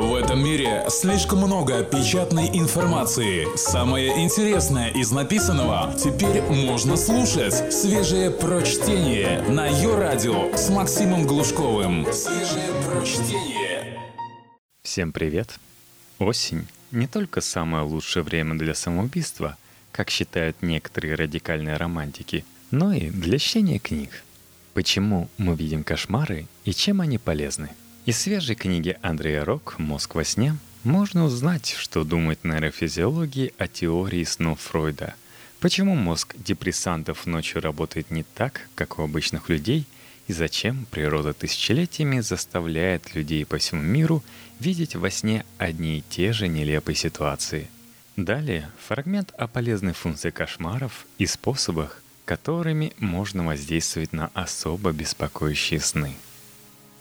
В этом мире слишком много печатной информации. Самое интересное из написанного теперь можно слушать. Свежее прочтение на ее радио с Максимом Глушковым. Свежее прочтение. Всем привет! Осень — не только самое лучшее время для самоубийства, как считают некоторые радикальные романтики, но и для чтения книг. Почему мы видим кошмары и чем они полезны? Из свежей книги Андрея Рок «Мозг во сне» можно узнать, что думает нейрофизиологии о теории снов Фройда. Почему мозг депрессантов ночью работает не так, как у обычных людей, и зачем природа тысячелетиями заставляет людей по всему миру видеть во сне одни и те же нелепые ситуации. Далее фрагмент о полезной функции кошмаров и способах, которыми можно воздействовать на особо беспокоящие сны.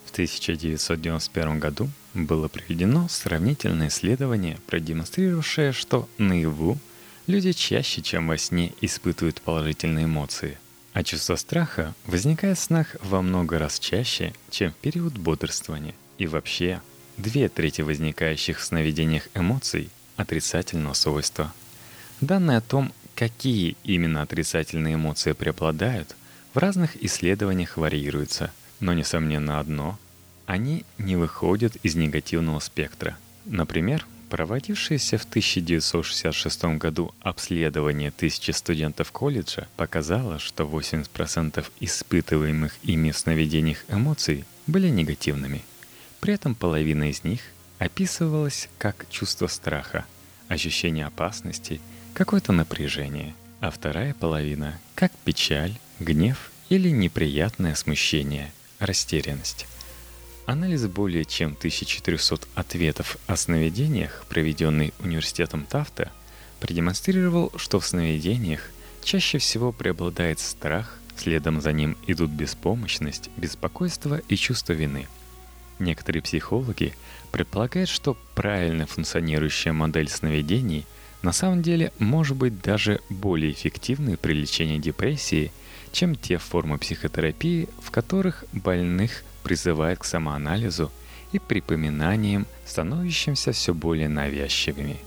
В 1991 году было проведено сравнительное исследование, продемонстрировавшее, что наяву люди чаще, чем во сне, испытывают положительные эмоции, а чувство страха возникает в снах во много раз чаще, чем в период бодрствования. И вообще, две трети возникающих в сновидениях эмоций отрицательного свойства. Данные о том, какие именно отрицательные эмоции преобладают, в разных исследованиях варьируются – но, несомненно, одно — они не выходят из негативного спектра. Например, проводившееся в 1966 году обследование тысячи студентов колледжа показало, что 80% испытываемых ими в сновидениях эмоций были негативными. При этом половина из них описывалась как чувство страха, ощущение опасности, какое-то напряжение, а вторая половина — как печаль, гнев или неприятное смущение — растерянность. Анализ более чем 1400 ответов о сновидениях, проведенный университетом Тафта, продемонстрировал, что в сновидениях чаще всего преобладает страх, следом за ним идут беспомощность, беспокойство и чувство вины. Некоторые психологи предполагают, что правильно функционирующая модель сновидений на самом деле может быть даже более эффективной при лечении депрессии – чем те формы психотерапии, в которых больных призывают к самоанализу и припоминаниям, становящимся все более навязчивыми.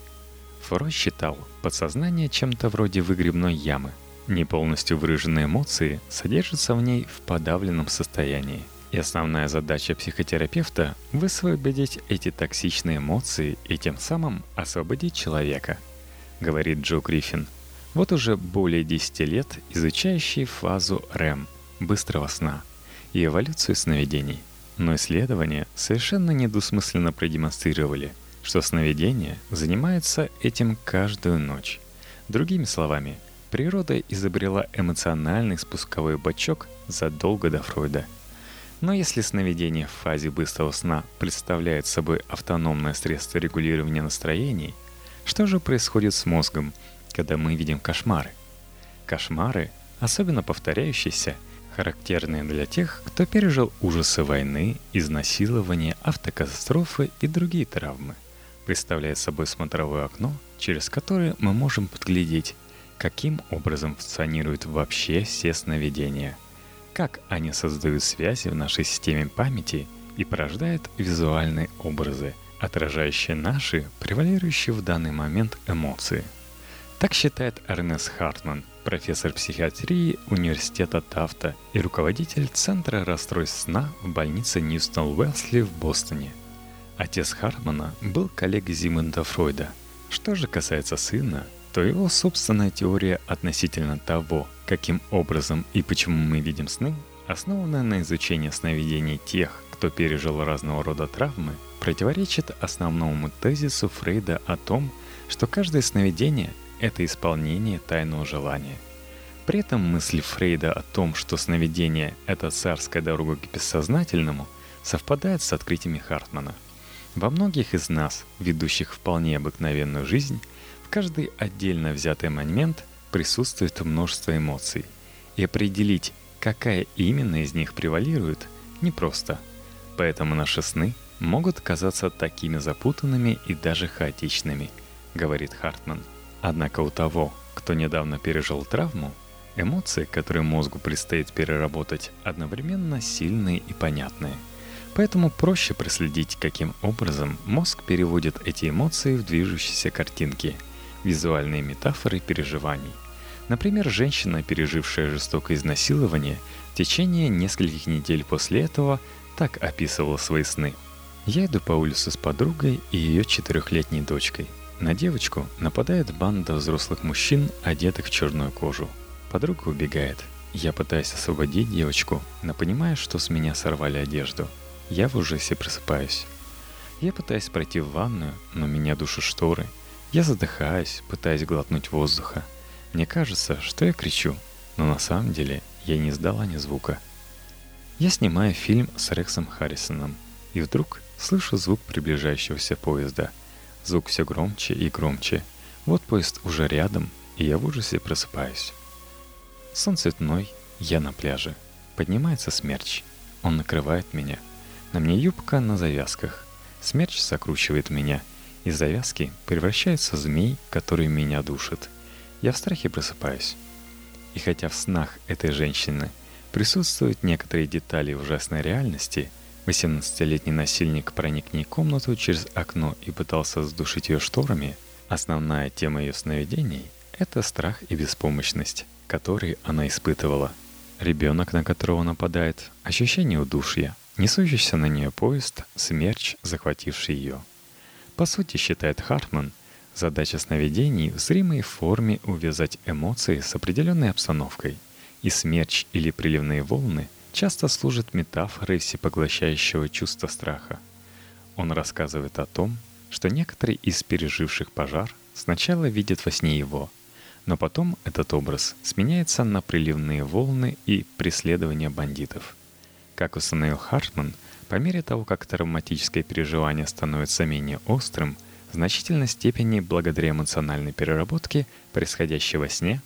Фрой считал подсознание чем-то вроде выгребной ямы. Не полностью выраженные эмоции содержатся в ней в подавленном состоянии. И основная задача психотерапевта – высвободить эти токсичные эмоции и тем самым освободить человека, говорит Джо Гриффин – вот уже более 10 лет изучающий фазу РЭМ – быстрого сна и эволюцию сновидений. Но исследования совершенно недвусмысленно продемонстрировали, что сновидения занимаются этим каждую ночь. Другими словами, природа изобрела эмоциональный спусковой бачок задолго до Фройда. Но если сновидение в фазе быстрого сна представляет собой автономное средство регулирования настроений, что же происходит с мозгом – когда мы видим кошмары. Кошмары, особенно повторяющиеся, характерные для тех, кто пережил ужасы войны, изнасилования, автокатастрофы и другие травмы, представляют собой смотровое окно, через которое мы можем подглядеть, каким образом функционируют вообще все сновидения, как они создают связи в нашей системе памяти и порождают визуальные образы, отражающие наши, превалирующие в данный момент эмоции – так считает Эрнест Хартман, профессор психиатрии Университета Тафта и руководитель Центра расстройств сна в больнице Ньюстон Уэлсли в Бостоне. Отец Хартмана был коллегой Зимунда Фройда. Что же касается сына, то его собственная теория относительно того, каким образом и почему мы видим сны, основанная на изучении сновидений тех, кто пережил разного рода травмы, противоречит основному тезису Фрейда о том, что каждое сновидение это исполнение тайного желания. При этом мысли Фрейда о том, что сновидение — это царская дорога к бессознательному, совпадает с открытиями Хартмана. Во многих из нас, ведущих вполне обыкновенную жизнь, в каждый отдельно взятый момент присутствует множество эмоций. И определить, какая именно из них превалирует, непросто. Поэтому наши сны могут казаться такими запутанными и даже хаотичными, говорит Хартман. Однако у того, кто недавно пережил травму, эмоции, которые мозгу предстоит переработать, одновременно сильные и понятные. Поэтому проще проследить, каким образом мозг переводит эти эмоции в движущиеся картинки, визуальные метафоры переживаний. Например, женщина, пережившая жестокое изнасилование, в течение нескольких недель после этого так описывала свои сны. Я иду по улице с подругой и ее четырехлетней дочкой. На девочку нападает банда взрослых мужчин, одетых в черную кожу. Подруга убегает. Я пытаюсь освободить девочку, но понимаю, что с меня сорвали одежду. Я в ужасе просыпаюсь. Я пытаюсь пройти в ванную, но меня душат шторы. Я задыхаюсь, пытаясь глотнуть воздуха. Мне кажется, что я кричу, но на самом деле я не издала ни звука. Я снимаю фильм с Рексом Харрисоном, и вдруг слышу звук приближающегося поезда. Звук все громче и громче. Вот поезд уже рядом, и я в ужасе просыпаюсь. Сон цветной, я на пляже. Поднимается смерч. Он накрывает меня. На мне юбка на завязках. Смерч закручивает меня. Из завязки превращается в змей, который меня душит. Я в страхе просыпаюсь. И хотя в снах этой женщины присутствуют некоторые детали ужасной реальности, 18-летний насильник проник в ней комнату через окно и пытался задушить ее шторами, основная тема ее сновидений — это страх и беспомощность, которые она испытывала. Ребенок, на которого нападает, ощущение удушья, несущийся на нее поезд, смерч, захвативший ее. По сути, считает Хартман, Задача сновидений в зримой форме увязать эмоции с определенной обстановкой, и смерч или приливные волны часто служат метафорой всепоглощающего чувства страха. Он рассказывает о том, что некоторые из переживших пожар сначала видят во сне его, но потом этот образ сменяется на приливные волны и преследование бандитов. Как установил Хартман, по мере того, как травматическое переживание становится менее острым – в значительной степени благодаря эмоциональной переработке, происходящей во сне,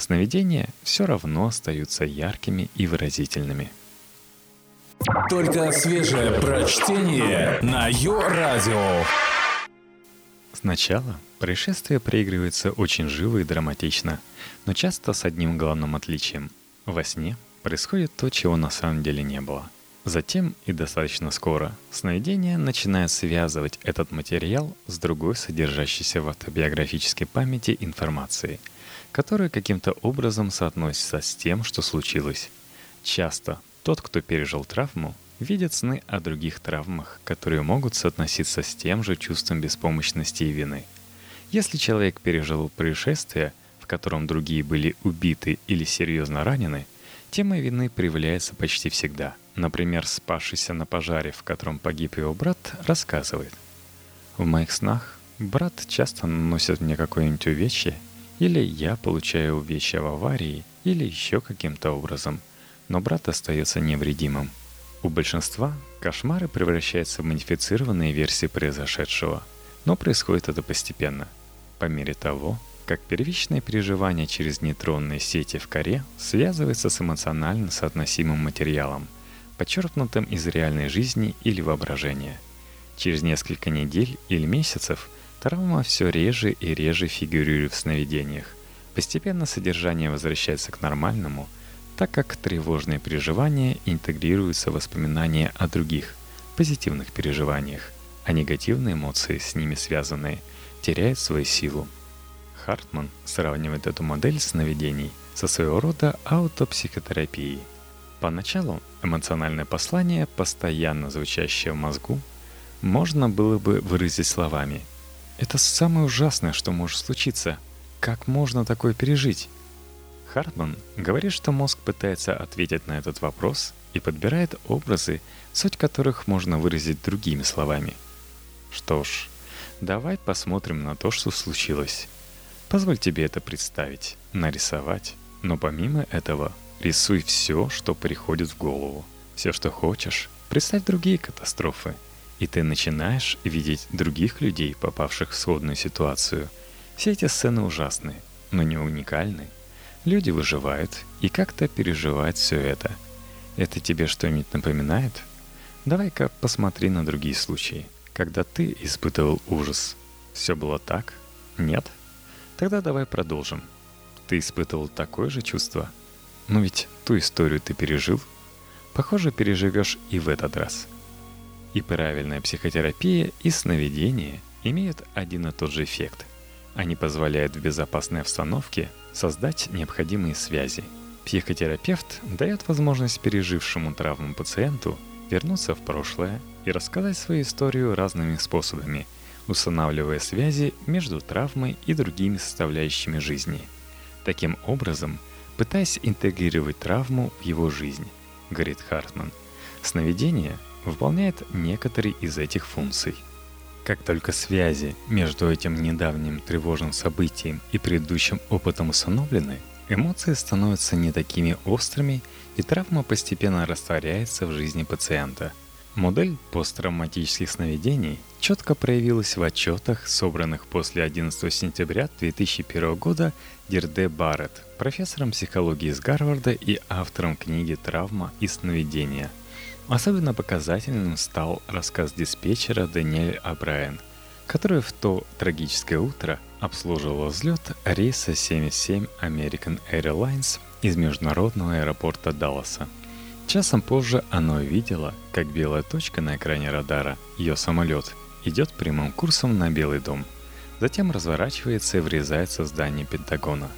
сновидения все равно остаются яркими и выразительными. Только свежее прочтение на Йо-Радио. Сначала происшествие проигрывается очень живо и драматично, но часто с одним главным отличием. Во сне происходит то, чего на самом деле не было – Затем и достаточно скоро сновидение начинает связывать этот материал с другой содержащейся в автобиографической памяти информацией, которая каким-то образом соотносится с тем, что случилось. Часто тот, кто пережил травму, видит сны о других травмах, которые могут соотноситься с тем же чувством беспомощности и вины. Если человек пережил происшествие, в котором другие были убиты или серьезно ранены, тема вины проявляется почти всегда – Например, спасшийся на пожаре, в котором погиб его брат, рассказывает. В моих снах брат часто наносит мне какое-нибудь увечье, или я получаю увечья в аварии, или еще каким-то образом, но брат остается невредимым. У большинства кошмары превращаются в модифицированные версии произошедшего, но происходит это постепенно, по мере того, как первичное переживание через нейтронные сети в коре связывается с эмоционально соотносимым материалом – подчеркнутым из реальной жизни или воображения. Через несколько недель или месяцев травма все реже и реже фигурирует в сновидениях. Постепенно содержание возвращается к нормальному, так как тревожные переживания интегрируются в воспоминания о других, позитивных переживаниях, а негативные эмоции, с ними связанные, теряют свою силу. Хартман сравнивает эту модель сновидений со своего рода аутопсихотерапией – Поначалу эмоциональное послание, постоянно звучащее в мозгу, можно было бы выразить словами. Это самое ужасное, что может случиться. Как можно такое пережить? Хартман говорит, что мозг пытается ответить на этот вопрос и подбирает образы, суть которых можно выразить другими словами. Что ж, давай посмотрим на то, что случилось. Позволь тебе это представить, нарисовать, но помимо этого Рисуй все, что приходит в голову. Все, что хочешь. Представь другие катастрофы. И ты начинаешь видеть других людей, попавших в сходную ситуацию. Все эти сцены ужасны, но не уникальны. Люди выживают и как-то переживают все это. Это тебе что-нибудь напоминает? Давай-ка посмотри на другие случаи, когда ты испытывал ужас. Все было так? Нет? Тогда давай продолжим. Ты испытывал такое же чувство – но ведь ту историю ты пережил. Похоже, переживешь и в этот раз. И правильная психотерапия и сновидение имеют один и тот же эффект. Они позволяют в безопасной обстановке создать необходимые связи. Психотерапевт дает возможность пережившему травму пациенту вернуться в прошлое и рассказать свою историю разными способами, устанавливая связи между травмой и другими составляющими жизни. Таким образом, пытаясь интегрировать травму в его жизнь, говорит Хартман, сновидение выполняет некоторые из этих функций. Как только связи между этим недавним тревожным событием и предыдущим опытом установлены, эмоции становятся не такими острыми, и травма постепенно растворяется в жизни пациента. Модель посттравматических сновидений четко проявилась в отчетах, собранных после 11 сентября 2001 года Дирде Барретт, профессором психологии из Гарварда и автором книги «Травма и сновидения». Особенно показательным стал рассказ диспетчера Даниэль Абрайен, который в то трагическое утро обслуживал взлет рейса 77 American Airlines из международного аэропорта Далласа. Часом позже она увидела, как белая точка на экране радара, ее самолет, идет прямым курсом на Белый дом. Затем разворачивается и врезается в здание Пентагона.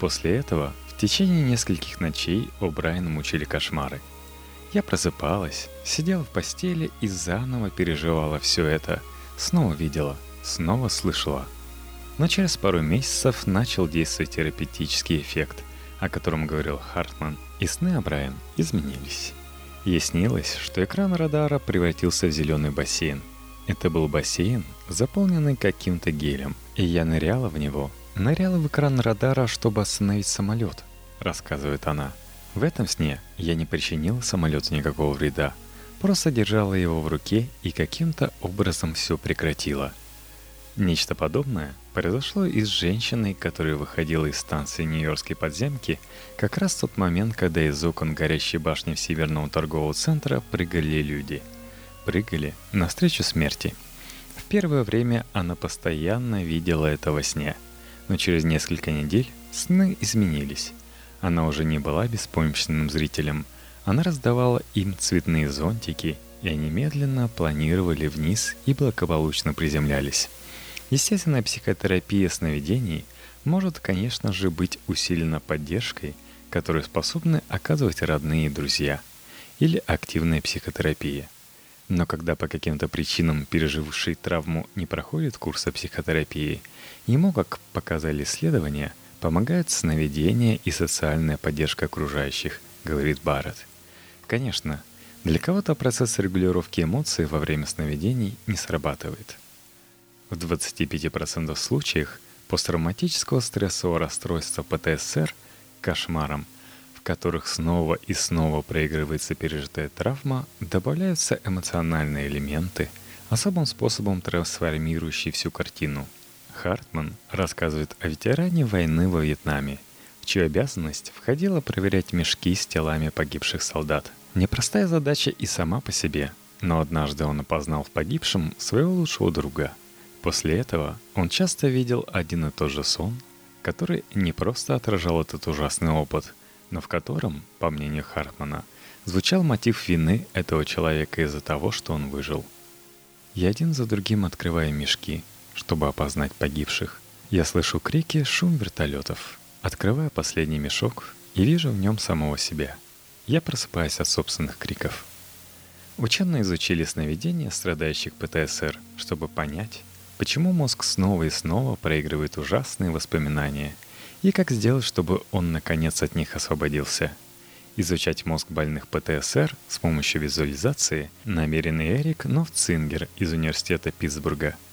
После этого в течение нескольких ночей О'Брайена мучили кошмары – я просыпалась, сидела в постели и заново переживала все это. Снова видела, снова слышала. Но через пару месяцев начал действовать терапевтический эффект, о котором говорил Хартман, и сны о Брайан изменились. Ей снилось, что экран радара превратился в зеленый бассейн. Это был бассейн, заполненный каким-то гелем, и я ныряла в него. Ныряла в экран радара, чтобы остановить самолет, рассказывает она. В этом сне я не причинила самолету никакого вреда, просто держала его в руке и каким-то образом все прекратила. Нечто подобное произошло и с женщиной, которая выходила из станции Нью-Йоркской подземки как раз в тот момент, когда из окон горящей башни Всемирного торгового центра прыгали люди. Прыгали навстречу смерти. В первое время она постоянно видела это во сне, но через несколько недель сны изменились. Она уже не была беспомощным зрителем. Она раздавала им цветные зонтики, и они медленно планировали вниз и благополучно приземлялись. Естественная психотерапия сновидений может, конечно же, быть усилена поддержкой, которую способны оказывать родные и друзья, или активная психотерапия. Но когда по каким-то причинам переживший травму не проходит курса психотерапии, ему, как показали исследования – Помогают сновидения и социальная поддержка окружающих, говорит Барретт. Конечно, для кого-то процесс регулировки эмоций во время сновидений не срабатывает. В 25% случаев посттравматического стрессового расстройства ПТСР кошмаром, в которых снова и снова проигрывается пережитая травма, добавляются эмоциональные элементы, особым способом трансформирующие всю картину – Хартман рассказывает о ветеране войны во Вьетнаме, в чью обязанность входило проверять мешки с телами погибших солдат. Непростая задача и сама по себе, но однажды он опознал в погибшем своего лучшего друга. После этого он часто видел один и тот же сон, который не просто отражал этот ужасный опыт, но в котором, по мнению Хартмана, звучал мотив вины этого человека из-за того, что он выжил. Я один за другим открываю мешки — чтобы опознать погибших. Я слышу крики, шум вертолетов. Открываю последний мешок и вижу в нем самого себя. Я просыпаюсь от собственных криков. Ученые изучили сновидения страдающих ПТСР, чтобы понять, почему мозг снова и снова проигрывает ужасные воспоминания и как сделать, чтобы он наконец от них освободился. Изучать мозг больных ПТСР с помощью визуализации намерен Эрик Новцингер из Университета Питтсбурга –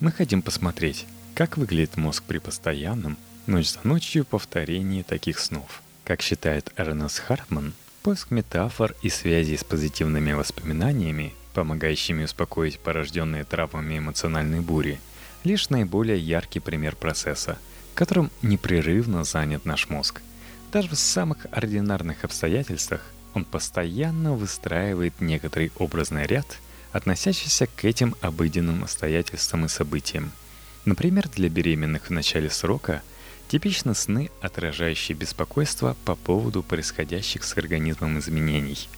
мы хотим посмотреть, как выглядит мозг при постоянном, ночь за ночью повторении таких снов. Как считает Эрнест Хартман, поиск метафор и связей с позитивными воспоминаниями, помогающими успокоить порожденные травмами эмоциональной бури, лишь наиболее яркий пример процесса, которым непрерывно занят наш мозг. Даже в самых ординарных обстоятельствах он постоянно выстраивает некоторый образный ряд – относящийся к этим обыденным обстоятельствам и событиям. Например, для беременных в начале срока типичны сны, отражающие беспокойство по поводу происходящих с организмом изменений,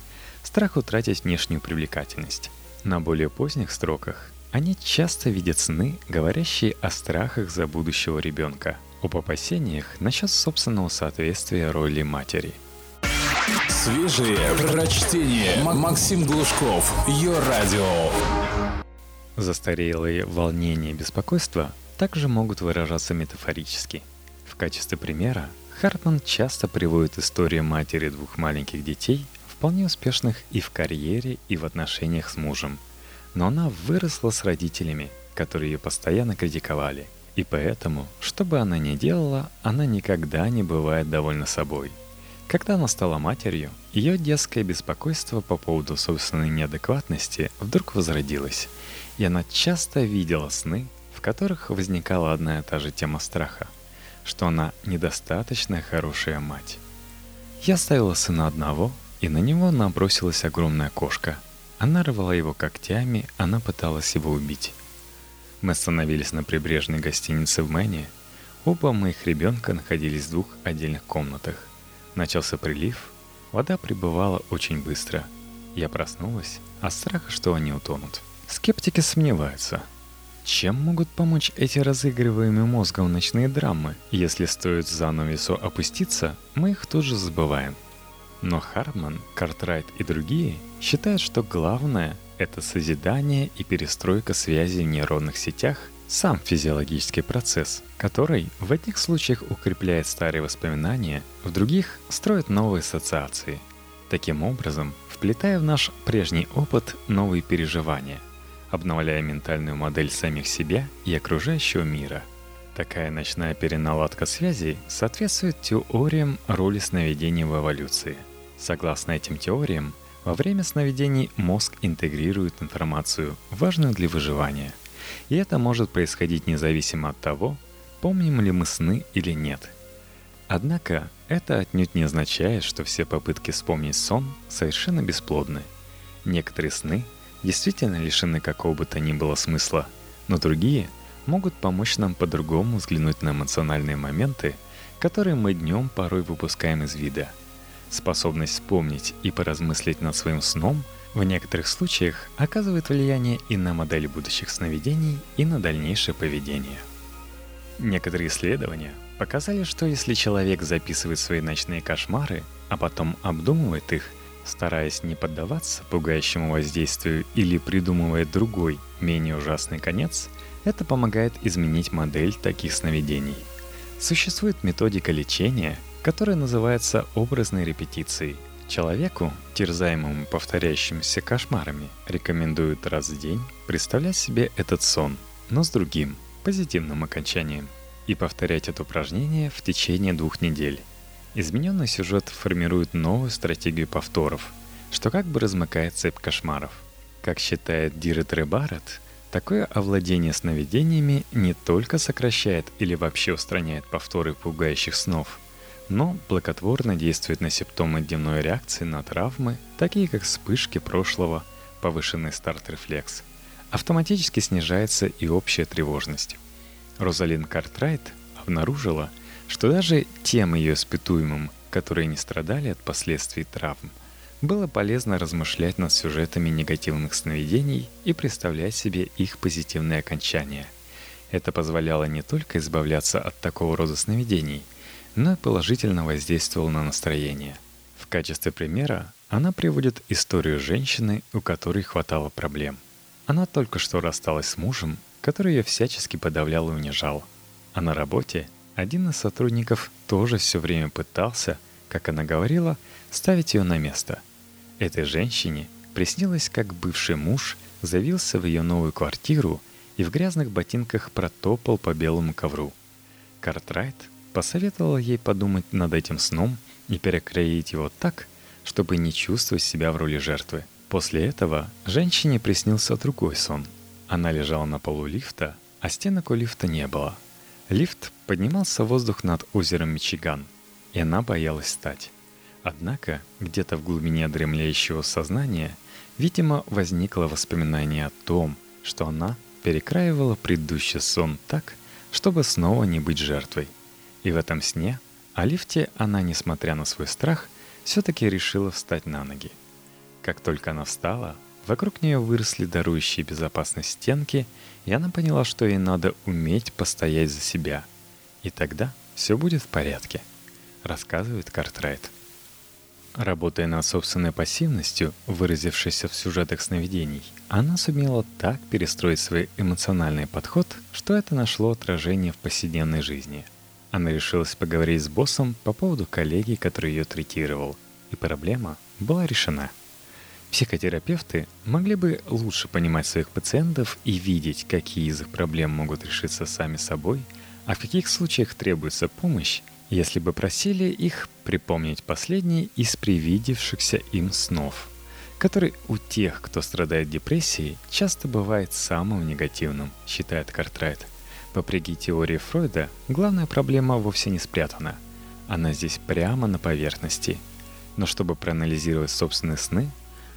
страх утратить внешнюю привлекательность, На более поздних строках они часто видят сны, говорящие о страхах за будущего ребенка, об опасениях насчет собственного соответствия роли матери. Свежие прочтение. Максим Глушков. Ее радио. Застарелые волнения и беспокойства также могут выражаться метафорически. В качестве примера Хартман часто приводит историю матери двух маленьких детей, вполне успешных и в карьере, и в отношениях с мужем – но она выросла с родителями, которые ее постоянно критиковали. И поэтому, что бы она ни делала, она никогда не бывает довольна собой. Когда она стала матерью, ее детское беспокойство по поводу собственной неадекватности вдруг возродилось, и она часто видела сны, в которых возникала одна и та же тема страха, что она недостаточно хорошая мать. Я оставила сына одного, и на него набросилась огромная кошка – она рвала его когтями, она пыталась его убить. Мы остановились на прибрежной гостинице в Мэне. Оба моих ребенка находились в двух отдельных комнатах. Начался прилив, вода прибывала очень быстро. Я проснулась от страха, что они утонут. Скептики сомневаются. Чем могут помочь эти разыгрываемые мозгом ночные драмы? Если стоит занавесу опуститься, мы их тут же забываем – но Хартман, Картрайт и другие считают, что главное – это созидание и перестройка связей в нейронных сетях, сам физиологический процесс, который в одних случаях укрепляет старые воспоминания, в других строит новые ассоциации. Таким образом, вплетая в наш прежний опыт новые переживания, обновляя ментальную модель самих себя и окружающего мира – Такая ночная переналадка связей соответствует теориям роли сновидений в эволюции – Согласно этим теориям, во время сновидений мозг интегрирует информацию, важную для выживания. И это может происходить независимо от того, помним ли мы сны или нет. Однако это отнюдь не означает, что все попытки вспомнить сон совершенно бесплодны. Некоторые сны действительно лишены какого бы то ни было смысла, но другие могут помочь нам по-другому взглянуть на эмоциональные моменты, которые мы днем порой выпускаем из вида – Способность вспомнить и поразмыслить над своим сном в некоторых случаях оказывает влияние и на модель будущих сновидений, и на дальнейшее поведение. Некоторые исследования показали, что если человек записывает свои ночные кошмары, а потом обдумывает их, стараясь не поддаваться пугающему воздействию или придумывая другой, менее ужасный конец, это помогает изменить модель таких сновидений. Существует методика лечения – которая называется образной репетицией. Человеку, терзаемому повторяющимися кошмарами, рекомендуют раз в день представлять себе этот сон, но с другим, позитивным окончанием, и повторять это упражнение в течение двух недель. Измененный сюжет формирует новую стратегию повторов, что как бы размыкает цепь кошмаров. Как считает Дирет Барретт, Такое овладение сновидениями не только сокращает или вообще устраняет повторы пугающих снов, но благотворно действует на симптомы дневной реакции на травмы, такие как вспышки прошлого, повышенный старт-рефлекс. Автоматически снижается и общая тревожность. Розалин Картрайт обнаружила, что даже тем ее испытуемым, которые не страдали от последствий травм, было полезно размышлять над сюжетами негативных сновидений и представлять себе их позитивные окончания. Это позволяло не только избавляться от такого рода сновидений – но положительно воздействовал на настроение. В качестве примера она приводит историю женщины, у которой хватало проблем. Она только что рассталась с мужем, который ее всячески подавлял и унижал. А на работе один из сотрудников тоже все время пытался, как она говорила, ставить ее на место. Этой женщине приснилось, как бывший муж завился в ее новую квартиру и в грязных ботинках протопал по белому ковру. Картрайт Посоветовала ей подумать над этим сном и перекроить его так, чтобы не чувствовать себя в роли жертвы. После этого женщине приснился другой сон. Она лежала на полу лифта, а стенок у лифта не было. Лифт поднимался в воздух над озером Мичиган, и она боялась встать. Однако, где-то в глубине дремлеющего сознания, видимо, возникло воспоминание о том, что она перекраивала предыдущий сон так, чтобы снова не быть жертвой – и в этом сне о лифте она, несмотря на свой страх, все-таки решила встать на ноги. Как только она встала, Вокруг нее выросли дарующие безопасность стенки, и она поняла, что ей надо уметь постоять за себя. И тогда все будет в порядке, рассказывает Картрайт. Работая над собственной пассивностью, выразившейся в сюжетах сновидений, она сумела так перестроить свой эмоциональный подход, что это нашло отражение в повседневной жизни. Она решилась поговорить с боссом по поводу коллеги, который ее третировал, и проблема была решена. Психотерапевты могли бы лучше понимать своих пациентов и видеть, какие из их проблем могут решиться сами собой, а в каких случаях требуется помощь, если бы просили их припомнить последний из привидевшихся им снов, который у тех, кто страдает депрессией, часто бывает самым негативным, считает Картрайт. Вопреки теории Фройда, главная проблема вовсе не спрятана. Она здесь прямо на поверхности. Но чтобы проанализировать собственные сны,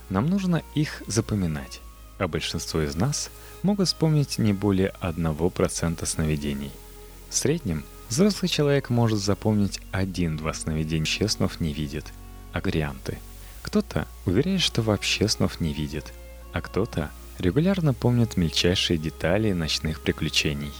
нам нужно их запоминать, а большинство из нас могут вспомнить не более 1% сновидений. В среднем Взрослый человек может запомнить один-два сновидения, вообще снов не видит, а варианты. Кто-то уверяет, что вообще снов не видит, а кто-то регулярно помнит мельчайшие детали ночных приключений.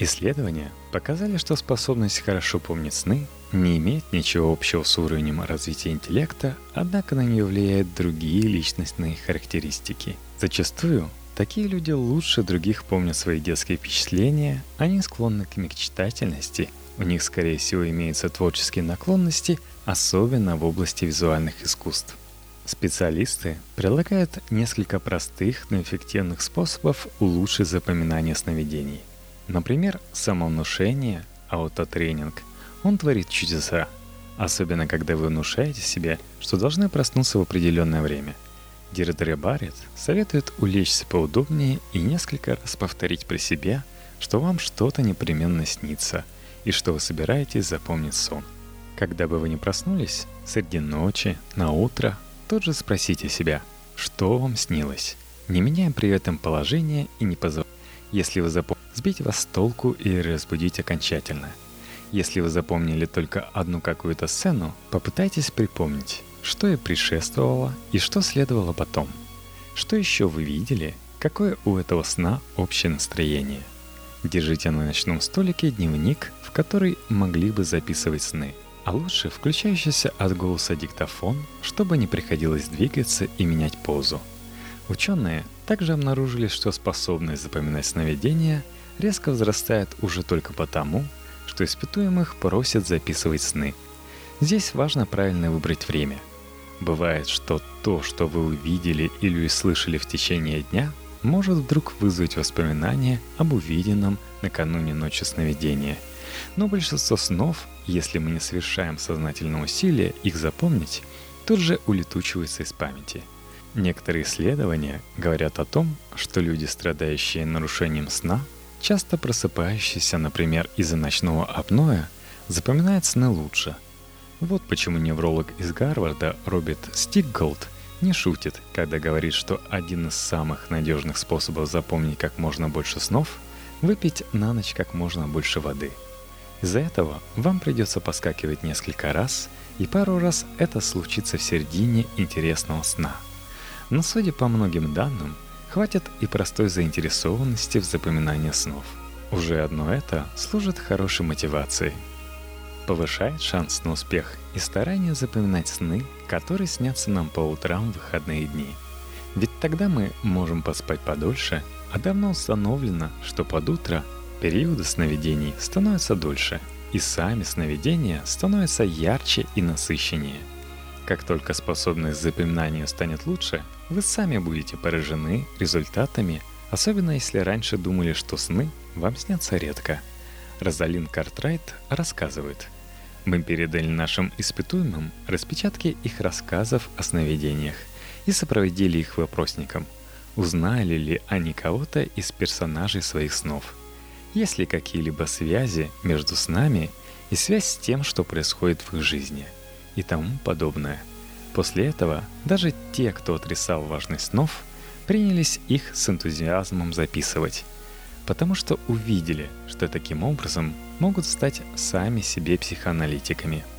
Исследования показали, что способность хорошо помнить сны не имеет ничего общего с уровнем развития интеллекта, однако на нее влияют другие личностные характеристики. Зачастую Такие люди лучше других помнят свои детские впечатления, они склонны к мечтательности, у них, скорее всего, имеются творческие наклонности, особенно в области визуальных искусств. Специалисты предлагают несколько простых, но эффективных способов улучшить запоминание сновидений. Например, самовнушение, аутотренинг. Он творит чудеса, особенно когда вы внушаете себе, что должны проснуться в определенное время – Дирдре Барретт советует улечься поудобнее и несколько раз повторить при себе, что вам что-то непременно снится и что вы собираетесь запомнить сон. Когда бы вы не проснулись, среди ночи, на утро, тут же спросите себя, что вам снилось, не меняя при этом положение и не позволяя. Если вы запомнили, сбить вас с толку и разбудить окончательно. Если вы запомнили только одну какую-то сцену, попытайтесь припомнить, что и предшествовало и что следовало потом. Что еще вы видели, какое у этого сна общее настроение. Держите на ночном столике дневник, в который могли бы записывать сны, а лучше включающийся от голоса диктофон, чтобы не приходилось двигаться и менять позу. Ученые также обнаружили, что способность запоминать сновидения резко возрастает уже только потому, что испытуемых просят записывать сны. Здесь важно правильно выбрать время – Бывает, что то, что вы увидели или услышали в течение дня, может вдруг вызвать воспоминания об увиденном накануне ночи сновидения. Но большинство снов, если мы не совершаем сознательного усилия их запомнить, тут же улетучиваются из памяти. Некоторые исследования говорят о том, что люди, страдающие нарушением сна, часто просыпающиеся, например, из-за ночного апноэ, запоминают сны лучше – вот почему невролог из Гарварда Роберт Стикголд не шутит, когда говорит, что один из самых надежных способов запомнить как можно больше снов – выпить на ночь как можно больше воды. Из-за этого вам придется поскакивать несколько раз, и пару раз это случится в середине интересного сна. Но судя по многим данным, хватит и простой заинтересованности в запоминании снов. Уже одно это служит хорошей мотивацией – повышает шанс на успех и старание запоминать сны, которые снятся нам по утрам в выходные дни. Ведь тогда мы можем поспать подольше, а давно установлено, что под утро периоды сновидений становятся дольше, и сами сновидения становятся ярче и насыщеннее. Как только способность к запоминанию станет лучше, вы сами будете поражены результатами, особенно если раньше думали, что сны вам снятся редко. Розалин Картрайт рассказывает – мы передали нашим испытуемым распечатки их рассказов о сновидениях и сопроводили их вопросником. Узнали ли они кого-то из персонажей своих снов? Есть ли какие-либо связи между снами и связь с тем, что происходит в их жизни и тому подобное. После этого даже те, кто отрицал важность снов, принялись их с энтузиазмом записывать потому что увидели, что таким образом могут стать сами себе психоаналитиками –